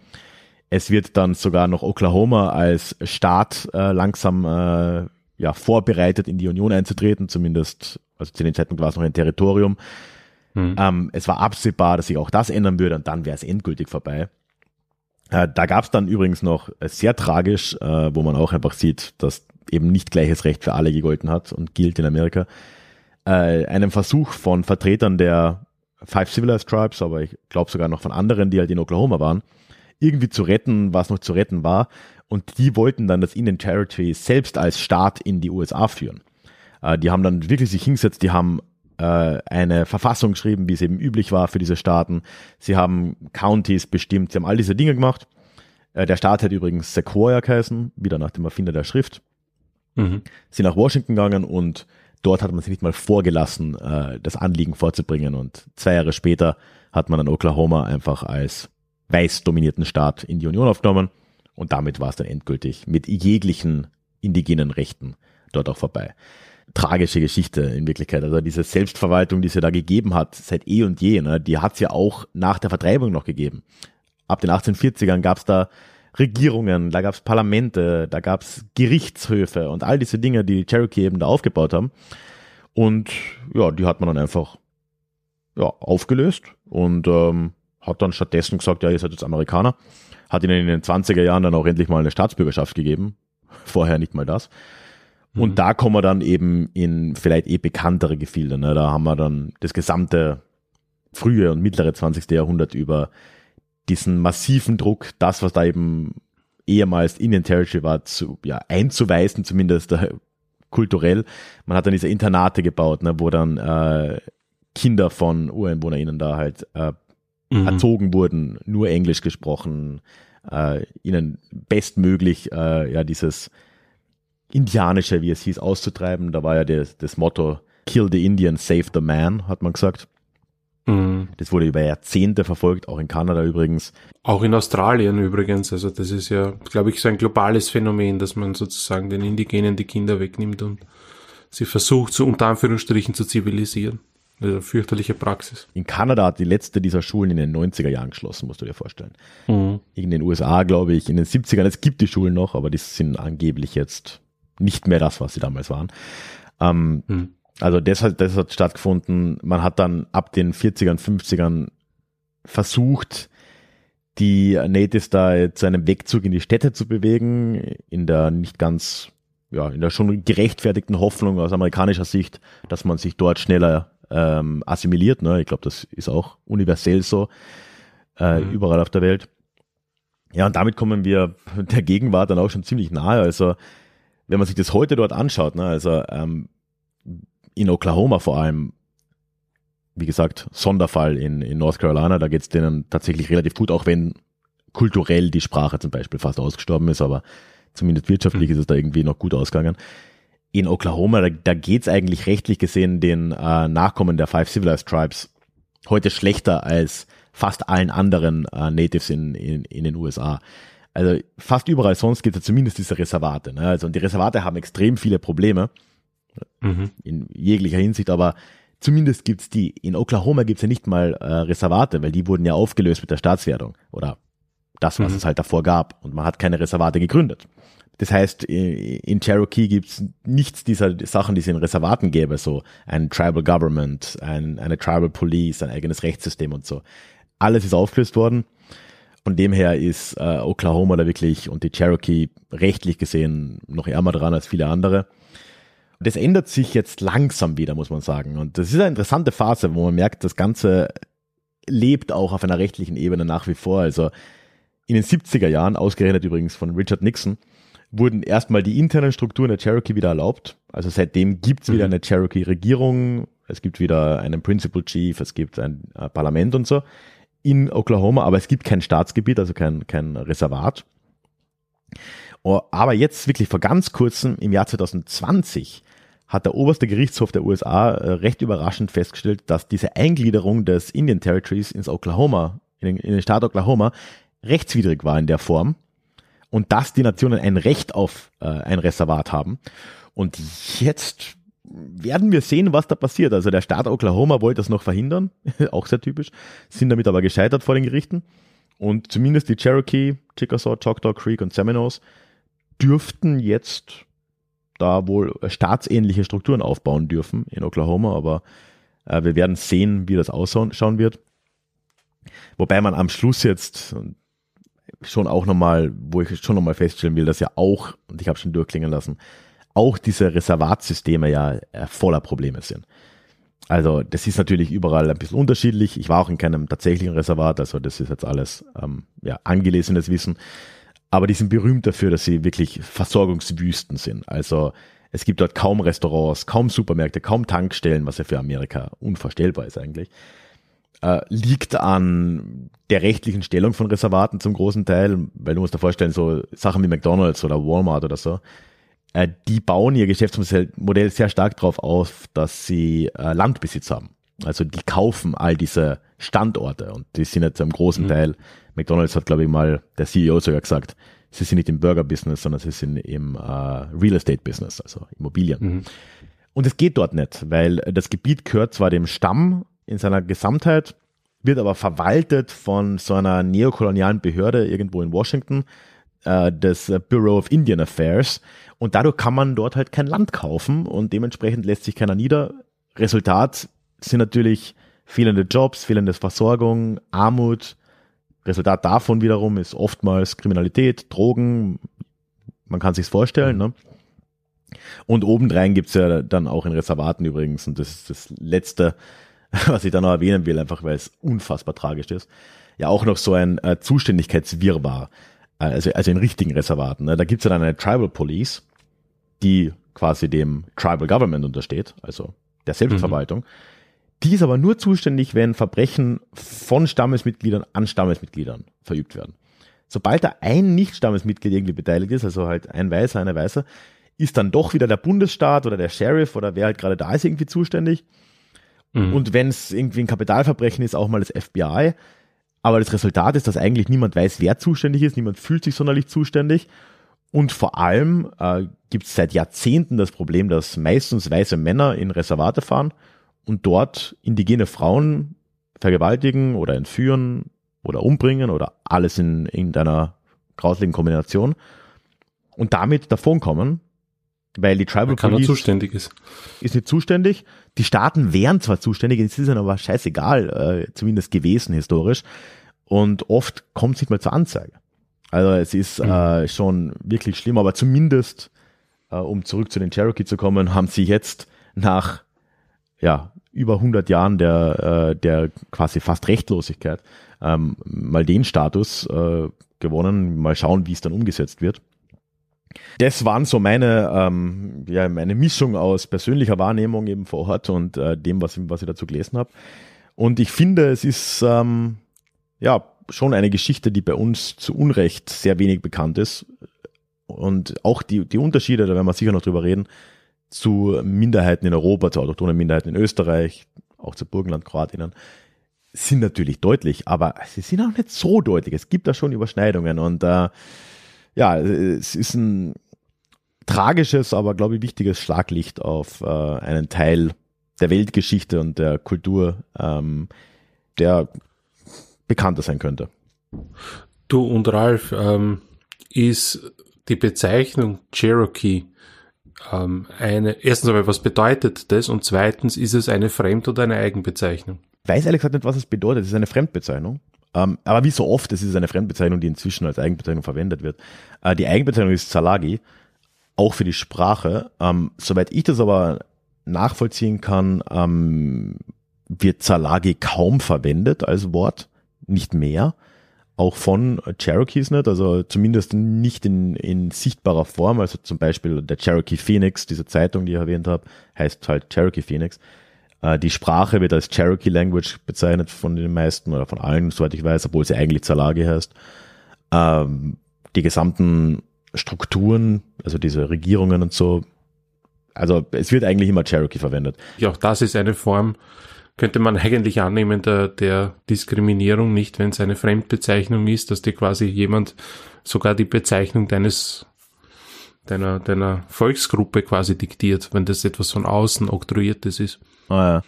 Es wird dann sogar noch Oklahoma als Staat äh, langsam äh, ja, vorbereitet, in die Union einzutreten, zumindest, also zu dem Zeitpunkt war es noch ein Territorium. Mhm. Ähm, es war absehbar, dass sich auch das ändern würde und dann wäre es endgültig vorbei. Äh, da gab es dann übrigens noch äh, sehr tragisch, äh, wo man auch einfach sieht, dass eben nicht gleiches Recht für alle gegolten hat und gilt in Amerika, äh, einen Versuch von Vertretern der Five Civilized Tribes, aber ich glaube sogar noch von anderen, die halt in Oklahoma waren, irgendwie zu retten, was noch zu retten war. Und die wollten dann das Indian Territory selbst als Staat in die USA führen. Äh, die haben dann wirklich sich hingesetzt, die haben äh, eine Verfassung geschrieben, wie es eben üblich war für diese Staaten. Sie haben Counties bestimmt, sie haben all diese Dinge gemacht. Äh, der Staat hat übrigens Sequoia geheißen, wieder nach dem Erfinder der Schrift. Mhm. Sind nach Washington gegangen und dort hat man sich nicht mal vorgelassen, das Anliegen vorzubringen. Und zwei Jahre später hat man dann Oklahoma einfach als weiß dominierten Staat in die Union aufgenommen. Und damit war es dann endgültig mit jeglichen indigenen Rechten dort auch vorbei. Tragische Geschichte in Wirklichkeit. Also diese Selbstverwaltung, die es ja da gegeben hat, seit eh und je, ne, die hat es ja auch nach der Vertreibung noch gegeben. Ab den 1840ern gab es da Regierungen, da gab es Parlamente, da gab es Gerichtshöfe und all diese Dinge, die die Cherokee eben da aufgebaut haben. Und ja, die hat man dann einfach ja, aufgelöst und ähm, hat dann stattdessen gesagt, ja, ihr seid jetzt Amerikaner. Hat ihnen in den 20er Jahren dann auch endlich mal eine Staatsbürgerschaft gegeben. Vorher nicht mal das. Und Mhm. da kommen wir dann eben in vielleicht eh bekanntere Gefilde. Ne? Da haben wir dann das gesamte frühe und mittlere 20. Jahrhundert über diesen massiven Druck, das, was da eben ehemals Indian Territory war, zu, ja, einzuweisen, zumindest äh, kulturell. Man hat dann diese Internate gebaut, ne, wo dann äh, Kinder von UreinwohnerInnen da halt äh, Mhm. erzogen wurden, nur Englisch gesprochen, äh, ihnen bestmöglich äh, ja dieses Indianische, wie es hieß, auszutreiben. Da war ja das, das Motto Kill the Indian, save the man, hat man gesagt. Mhm. Das wurde über Jahrzehnte verfolgt, auch in Kanada übrigens. Auch in Australien übrigens. Also das ist ja, glaube ich, so ein globales Phänomen, dass man sozusagen den Indigenen die Kinder wegnimmt und sie versucht, so unter Anführungsstrichen zu zivilisieren. Also fürchterliche Praxis. In Kanada hat die letzte dieser Schulen in den 90er Jahren geschlossen, musst du dir vorstellen. Mhm. In den USA, glaube ich, in den 70ern, es gibt die Schulen noch, aber die sind angeblich jetzt nicht mehr das, was sie damals waren. Ähm, Mhm. Also das hat, das hat stattgefunden. Man hat dann ab den 40ern, 50ern versucht, die Natives da zu einem Wegzug in die Städte zu bewegen, in der nicht ganz, ja, in der schon gerechtfertigten Hoffnung aus amerikanischer Sicht, dass man sich dort schneller ähm, assimiliert. Ne? Ich glaube, das ist auch universell so, äh, Mhm. überall auf der Welt. Ja, und damit kommen wir der Gegenwart dann auch schon ziemlich nahe. Also, wenn man sich das heute dort anschaut, ne, also ähm, in Oklahoma vor allem, wie gesagt, Sonderfall in, in North Carolina, da geht's denen tatsächlich relativ gut, auch wenn kulturell die Sprache zum Beispiel fast ausgestorben ist, aber zumindest wirtschaftlich ist es da irgendwie noch gut ausgegangen. In Oklahoma, da, da geht's eigentlich rechtlich gesehen den äh, Nachkommen der Five Civilized Tribes heute schlechter als fast allen anderen äh, Natives in, in, in den USA. Also fast überall sonst gibt es zumindest diese Reservate. Ne? Also und die Reservate haben extrem viele Probleme Mhm. in jeglicher Hinsicht, aber zumindest gibt's die. In Oklahoma gibt's ja nicht mal äh, Reservate, weil die wurden ja aufgelöst mit der Staatswertung oder das, was Mhm. es halt davor gab und man hat keine Reservate gegründet. Das heißt, in Cherokee gibt's nichts dieser Sachen, die es in Reservaten gäbe, so ein Tribal Government, ein, eine Tribal Police, ein eigenes Rechtssystem und so. Alles ist aufgelöst worden. Von dem her ist äh, Oklahoma da wirklich und die Cherokee rechtlich gesehen noch ärmer dran als viele andere. Und das ändert sich jetzt langsam wieder, muss man sagen. Und das ist eine interessante Phase, wo man merkt, das Ganze lebt auch auf einer rechtlichen Ebene nach wie vor. Also in den 70er Jahren, ausgerechnet übrigens von Richard Nixon, wurden erstmal die internen Strukturen der Cherokee wieder erlaubt. Also seitdem gibt's wieder Mhm. eine Cherokee-Regierung, es gibt wieder einen Principal Chief, es gibt ein äh, Parlament und so in Oklahoma, aber es gibt kein Staatsgebiet, also kein, kein Reservat. Oh, Aber jetzt wirklich vor ganz kurzem, im Jahr 2020, hat der oberste Gerichtshof der USA äh, recht überraschend festgestellt, dass diese Eingliederung des Indian Territories ins Oklahoma, in den, in den Staat Oklahoma, rechtswidrig war in der Form und dass die Nationen ein Recht auf äh, ein Reservat haben. Und jetzt werden wir sehen, was da passiert. Also der Staat Oklahoma wollte das noch verhindern, auch sehr typisch, sind damit aber gescheitert vor den Gerichten. Und zumindest die Cherokee, Chickasaw, Choctaw Creek und Seminoles dürften jetzt da wohl staatsähnliche Strukturen aufbauen dürfen in Oklahoma, aber äh, wir werden sehen, wie das ausschauen wird. Wobei man am Schluss jetzt schon auch nochmal, wo ich schon nochmal feststellen will, dass ja auch, und ich habe schon durchklingen lassen, auch diese Reservatsysteme ja äh, voller Probleme sind. Also das ist natürlich überall ein bisschen unterschiedlich. Ich war auch in keinem tatsächlichen Reservat, also das ist jetzt alles ähm, ja, angelesenes Wissen. Aber die sind berühmt dafür, dass sie wirklich Versorgungswüsten sind. Also Es gibt dort kaum Restaurants, kaum Supermärkte, kaum Tankstellen, was ja für Amerika unvorstellbar ist eigentlich. Äh, liegt an der rechtlichen Stellung von Reservaten zum großen Teil, weil du musst dir vorstellen, so Sachen wie McDonalds oder Walmart oder so, äh, die bauen ihr Geschäftsmodell sehr stark darauf auf, dass sie äh, Landbesitz haben. Also die kaufen all diese Standorte und die sind jetzt am großen mhm. Teil, McDonalds hat glaube ich mal der CEO sogar gesagt, sie sind nicht im Burger-Business, sondern sie sind im äh, Real Estate-Business, also Immobilien. Mhm. Und es geht dort nicht, weil das Gebiet gehört zwar dem Stamm in seiner Gesamtheit, wird aber verwaltet von so einer neokolonialen Behörde irgendwo in Washington, äh, das Bureau of Indian Affairs. Und dadurch kann man dort halt kein Land kaufen und dementsprechend lässt sich keiner nieder. Resultat sind natürlich fehlende Jobs, fehlende Versorgung, Armut, Resultat davon wiederum ist oftmals Kriminalität, Drogen, man kann sich's vorstellen. Ne? Und obendrein gibt's ja dann auch in Reservaten übrigens, und das ist das Letzte, was ich da noch erwähnen will, einfach weil es unfassbar tragisch ist, ja auch noch so ein äh, Zuständigkeitswirrwarr, äh, also, also in richtigen Reservaten. Ne? Da gibt's ja dann eine Tribal Police, die quasi dem Tribal Government untersteht, also der Selbstverwaltung. Mhm. Die ist aber nur zuständig, wenn Verbrechen von Stammesmitgliedern an Stammesmitgliedern verübt werden. Sobald da ein Nicht-Stammesmitglied irgendwie beteiligt ist, also halt ein Weißer, eine Weiße, ist dann doch wieder der Bundesstaat oder der Sheriff oder wer halt gerade da ist irgendwie zuständig. Mhm. Und wenn es irgendwie ein Kapitalverbrechen ist, auch mal das FBI. Aber das Resultat ist, dass eigentlich niemand weiß, wer zuständig ist, niemand fühlt sich sonderlich zuständig. Und vor allem äh, gibt es seit Jahrzehnten das Problem, dass meistens weiße Männer in Reservate fahren und dort indigene Frauen vergewaltigen oder entführen oder umbringen oder alles in, in einer grauslichen Kombination und damit davonkommen, weil die Tribal Police zuständig ist. Ist nicht zuständig. Die Staaten wären zwar zuständig, es ist ihnen aber scheißegal, äh, zumindest gewesen historisch. Und oft kommt es nicht mal zur Anzeige. Also es ist mhm. äh, schon wirklich schlimm, aber zumindest, äh, um zurück zu den Cherokee zu kommen, haben sie jetzt nach ja, über 100 Jahren der, äh, der quasi fast Rechtlosigkeit ähm, mal den Status äh, gewonnen. Mal schauen, wie es dann umgesetzt wird. Das waren so meine, ähm, ja, meine Mischung aus persönlicher Wahrnehmung eben vor Ort und äh, dem, was, was ich dazu gelesen habe. Und ich finde, es ist ähm, ja schon eine Geschichte, die bei uns zu Unrecht sehr wenig bekannt ist. Und auch die, die Unterschiede, da werden wir sicher noch drüber reden, zu Minderheiten in Europa, zu autochthonen Minderheiten in Österreich, auch zu Burgenland, Kroatinnen, sind natürlich deutlich, aber sie sind auch nicht so deutlich. Es gibt da schon Überschneidungen und äh, ja, es ist ein tragisches, aber glaube ich wichtiges Schlaglicht auf äh, einen Teil der Weltgeschichte und der Kultur, ähm, der bekannter sein könnte. Du und Ralf, ähm, ist die Bezeichnung Cherokee ähm, eine, erstens aber, was bedeutet das? Und zweitens, ist es eine Fremd- oder eine Eigenbezeichnung? Ich weiß ehrlich gesagt nicht, was es bedeutet. Es ist eine Fremdbezeichnung. Ähm, aber wie so oft, es ist eine Fremdbezeichnung, die inzwischen als Eigenbezeichnung verwendet wird. Äh, die Eigenbezeichnung ist Zalagi, auch für die Sprache. Ähm, soweit ich das aber nachvollziehen kann, ähm, wird Zalagi kaum verwendet als Wort, nicht mehr auch von Cherokees nicht, also zumindest nicht in, in sichtbarer Form, also zum Beispiel der Cherokee Phoenix, diese Zeitung, die ich erwähnt habe, heißt halt Cherokee Phoenix. Äh, die Sprache wird als Cherokee Language bezeichnet von den meisten oder von allen, soweit ich weiß, obwohl sie eigentlich Zalagi heißt. Ähm, die gesamten Strukturen, also diese Regierungen und so, also es wird eigentlich immer Cherokee verwendet. Ja, auch das ist eine Form könnte man eigentlich annehmen, der, der Diskriminierung nicht, wenn es eine Fremdbezeichnung ist, dass dir quasi jemand sogar die Bezeichnung deines deiner, deiner Volksgruppe quasi diktiert, wenn das etwas von außen oktroyiertes ist. Ah, ja.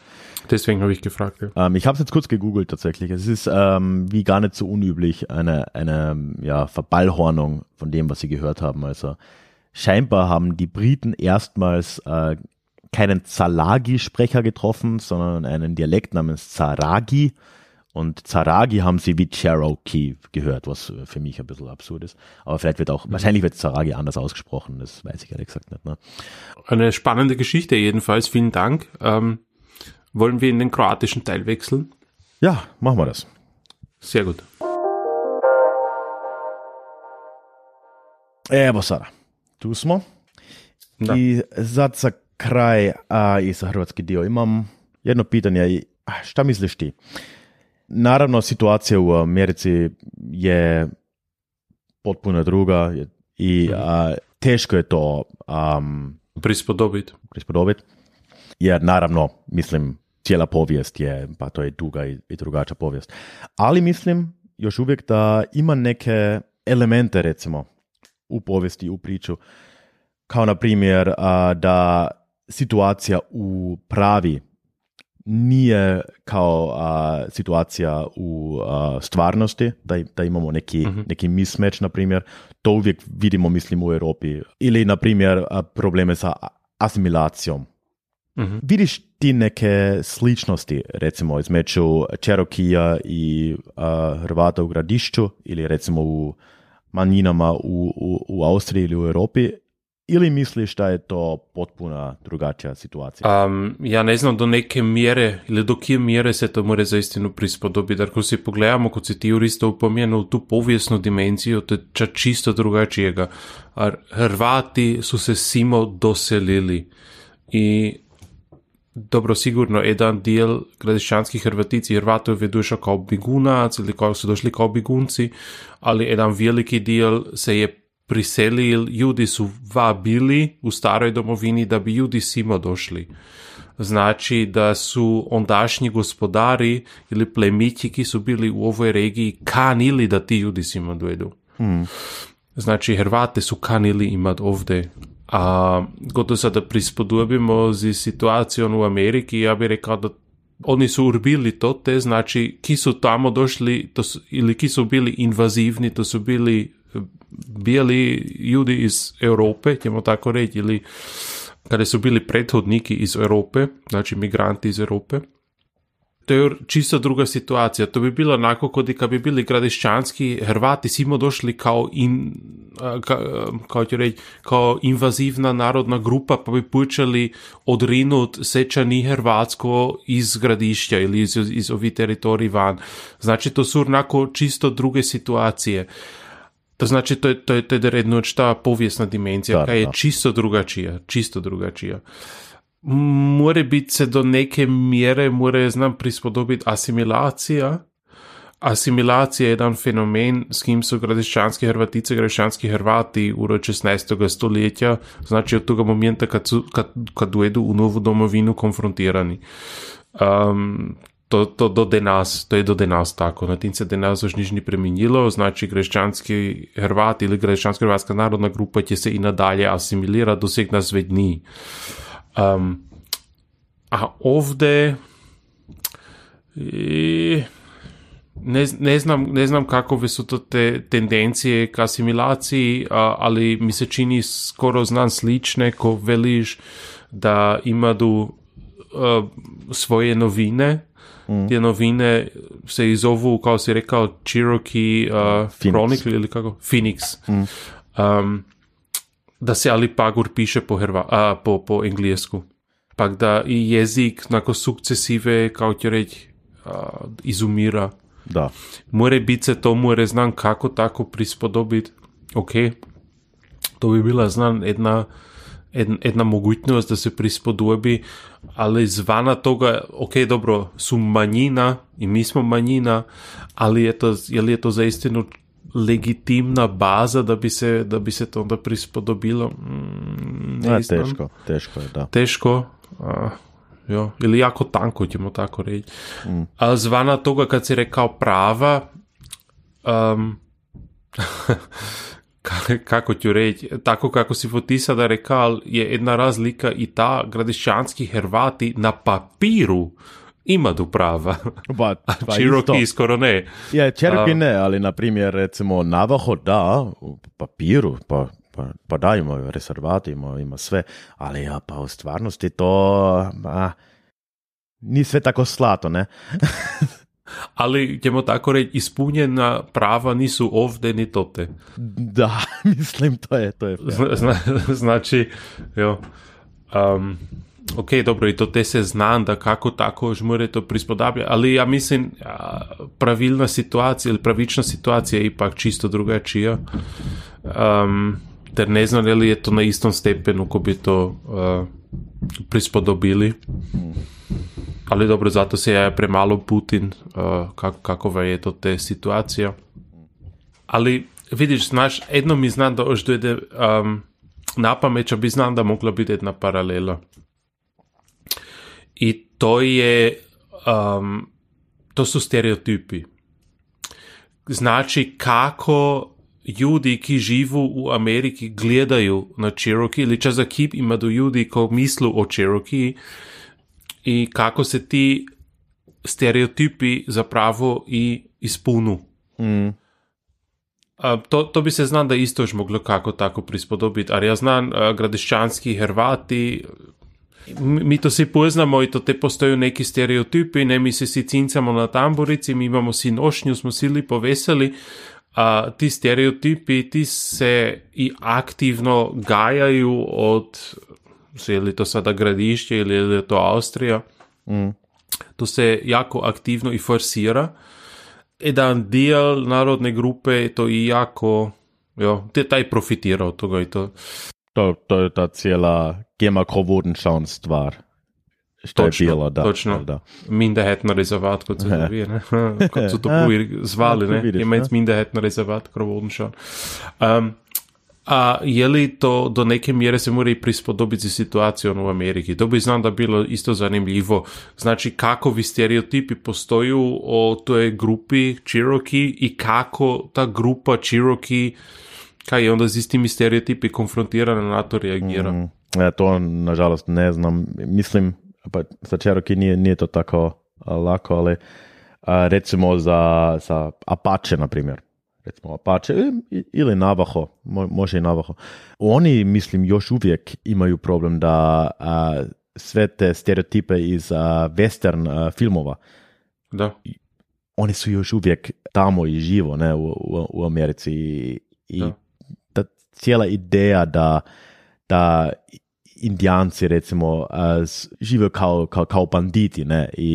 Deswegen habe ich gefragt. Ja. Ähm, ich habe es jetzt kurz gegoogelt tatsächlich. Es ist ähm, wie gar nicht so unüblich eine, eine ja, Verballhornung von dem, was sie gehört haben. Also scheinbar haben die Briten erstmals äh, keinen Zalagi-Sprecher getroffen, sondern einen Dialekt namens Zaragi. Und Zaragi haben sie wie Cherokee gehört, was für mich ein bisschen absurd ist. Aber vielleicht wird auch, mhm. wahrscheinlich wird Zaragi anders ausgesprochen, das weiß ich ehrlich gesagt nicht. Ne? Eine spannende Geschichte jedenfalls, vielen Dank. Ähm, wollen wir in den kroatischen Teil wechseln? Ja, machen wir das. Sehr gut. Evo sada. Tu smo. Da. I sad za kraj a, i za hrvatski dio imam jedno pitanje. i, a, Šta misliš ti? Naravno, situacija u Americi je potpuno druga i a, teško je to um, Prispodobiti. prispodobiti. Jer naravno, mislim, cijela povijest je, pa to je duga i, i drugačija povijest. Ali mislim još uvijek da ima neke elemente, recimo, u povijesti, u priču, kao na primjer a, da situacija u pravi nije kao a, situacija u a, stvarnosti, da, da imamo neki, neki mismatch, na primjer. To uvijek vidimo, mislim, u Europi. Ili, na primjer, a, probleme sa asimilacijom. Mhm. Vidiš ti neke sličnosti, recimo, između Čerokija i a, Hrvata u gradišću ili recimo u manjinama u, u, u Austriji ili u Europi ili misliš da je to potpuna drugačija situacija? Um, ja ne znam do neke mjere ili do kje mjere se to more zaistinu prispodobiti. Ako si pogledamo, kot si ti juristo upomenul, tu povijesnu dimenziju, to je ča čisto drugačijega. Hrvati su se simo doselili i dobro, sigurno jedan dijel gradišćanskih Hrvatici i Hrvatov je došao kao bigunac ili kao su došli kao bigunci, ali jedan veliki dijel se je priselil, ljudi su vabili u staroj domovini da bi ljudi simo došli. Znači da su ondašnji gospodari ili plemići ki su bili u ovoj regiji kanili da ti ljudi simo dojedu. Znači Hrvate su kanili imat ovdje. A gotovo sada prispodobimo z situacijom u Ameriki, ja bih rekao da oni su urbili to te, znači ki su tamo došli to su, ili ki su bili invazivni, to su bili eh, bijeli ljudi iz Europe, ćemo tako reći, ili kada su bili prethodniki iz Europe, znači migranti iz Europe. To je čisto druga situacija. To bi bilo onako kod i kad bi bili gradišćanski Hrvati simo došli kao in, ka, kao reći, kao invazivna narodna grupa pa bi počeli odrinut sečani Hrvatsko iz gradišća ili iz, iz ovih teritorij van. Znači to su onako čisto druge situacije. To znači to je, to je, to je redno ta povijesna dimenzija, Da, koja je da. čisto drugačija, čisto drugačija. More biti se do neke mjere, more znam prispodobiti asimilacija. Asimilacija je jedan fenomen, s kim su gradišćanski Hrvatice, gradišćanski Hrvati u 16. stoljetja, znači od toga momenta kad, su, kad, kad dojedu u novu domovinu konfrontirani. Um, to, to do denas, to je do denas tako. Na tim se denas još nič ni preminilo, znači greščanski Hrvat ili greščanska hrvatska narodna grupa će se i nadalje asimilira do vseh nas vedni. Um, a ovde i, ne, ne, znam, ne znam kakove su to te tendencije k asimilaciji, a, ali mi se čini skoro znam slične, ko veliš da imadu uh, svoje novine, mm. te novine se i zovu, kao si rekao, Cherokee uh. Chronicle ili kako? Phoenix. Mm. Um, da se ali pagur piše po, hrva, a, po, po englesku. Pak da i jezik nakon sukcesive, kao će reći, izumira. Da. More biti se to, more znam kako tako prispodobiti. Ok, to bi bila znam jedna, jedna, jedna mogućnost da se prispodobi, ali zvana toga, ok, dobro, su manjina i mi smo manjina, ali je, to, je li je to zaistinu legitimna baza da bi se, da bi se to onda prispodobilo? Mm, ne teško, teško je, da. teško, a, jo, ili jako tanko ćemo tako reći. A zvana toga kad si rekao prava, um, ka- kako ću reći, tako kako si ti sada rekao, je jedna razlika i ta gradišćanski Hrvati na papiru imaju prava, Pa, a pa Cherokee isto. skoro ne. Je, Cherokee ne, ali na primjer recimo Navajo da, u papiru, pa, pa, pa da imaju rezervati, ima, ima sve, ali ja, pa u stvarnosti to, a, ni sve tako slato, ne? Ali ćemo tako reći, ispunjena prava nisu ovdje ni tote. Da, mislim, to je, to je. Zna, zna, znači, jo. Um, ok, dobro, i to te se znam da kako tako još more to prispodabljati, ali ja mislim, pravilna situacija ili pravična situacija je ipak čisto drugačija. Um, ter ne znam, ali je to na istom stepenu, ko bi to uh, prispodobili. Ali dobro, zato se je premalo Putin, uh, kako, kakova je to te situacija. Ali vidiš, znaš, jedno mi znam da dojde um, na pamet, bi znam da mogla biti jedna paralela. I to je, um, to su stereotipi. Znači, kako ljudi, ki živu v Ameriki, gledajo na Cherokee, ali čas za kip imajo ljudi, ko mislijo o Cherokee, in kako se ti stereotipi zapravo izpolnijo. Mm. A, To, to bi se znal, da isto moglo kako tako prispodobiti. Ali jaz znam, a, gradiščanski Hrvati, mi to si poznamo in to te postojijo neki stereotipi, ne mi se si cincamo na tamburici, mi imamo si nošnju, smo si lepo veseli. A, ti stereotipi, ti se i aktivno gajajo od, je li to sada gradišče ili je li to Avstrija, Mm. to se jako aktivno i forsira. Jedan del narodne grupe to i jako, jo, te taj profitira od toga i to. To, to je ta cijela Gema Krovodenschau'n stvar. Što je Točno, bilo, da. točno. da. Minderheitner rezervat, kot se to ve, ne? kot so to zvali, ne? Je med ne. Minderheitner rezervat, krovoden šan. Um, a je li to do neke mjere se mora i prispodobiti situacijom u Ameriki? To bi znam da bilo isto zanimljivo. Znači, kakovi stereotipi postoju o toj grupi Cherokee i kako ta grupa Cherokee kaj je onda z istimi stereotipi konfrontirana na to reagira. Mm. Ja, to nažalost ne znam. Mislim, pa sa Cherokee nije, nije to tako lako, ali a, recimo za, za Apache, na primjer. Recimo Apache i- ili Navajo, mo- može i Navajo. Oni, mislim, još uvijek imaju problem da a, sve te stereotipe iz a, western a, filmova, Da, oni su još uvijek tamo i živo ne, u, u, u Americi i, i cijela ideja da, da indijanci recimo žive kao, kao, kao banditi ne, i,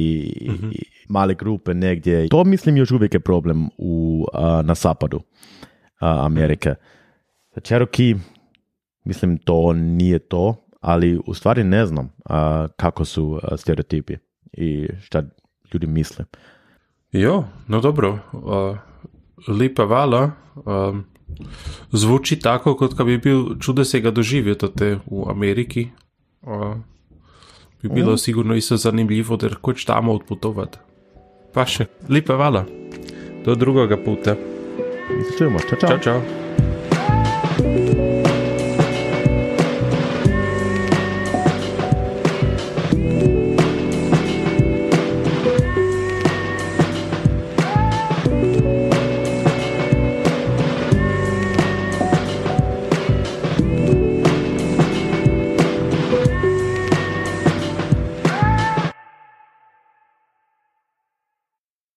i male grupe negdje. To mislim još uvijek je problem u, na zapadu Amerike. Za Cherokee mislim to nije to, ali u stvari ne znam kako su stereotipi i šta ljudi misle. Jo, no dobro. Uh, lepa vala. Um, zvuči tako, kot da bi bil čudesega doživeti te v Ameriki. Uh, bi bilo sigurno isto zanimivo, da rekoč tamo odpotovati. Pa še, lepa vala. Do drugega puta. Čujemo. Čau, čau. Čau, čau.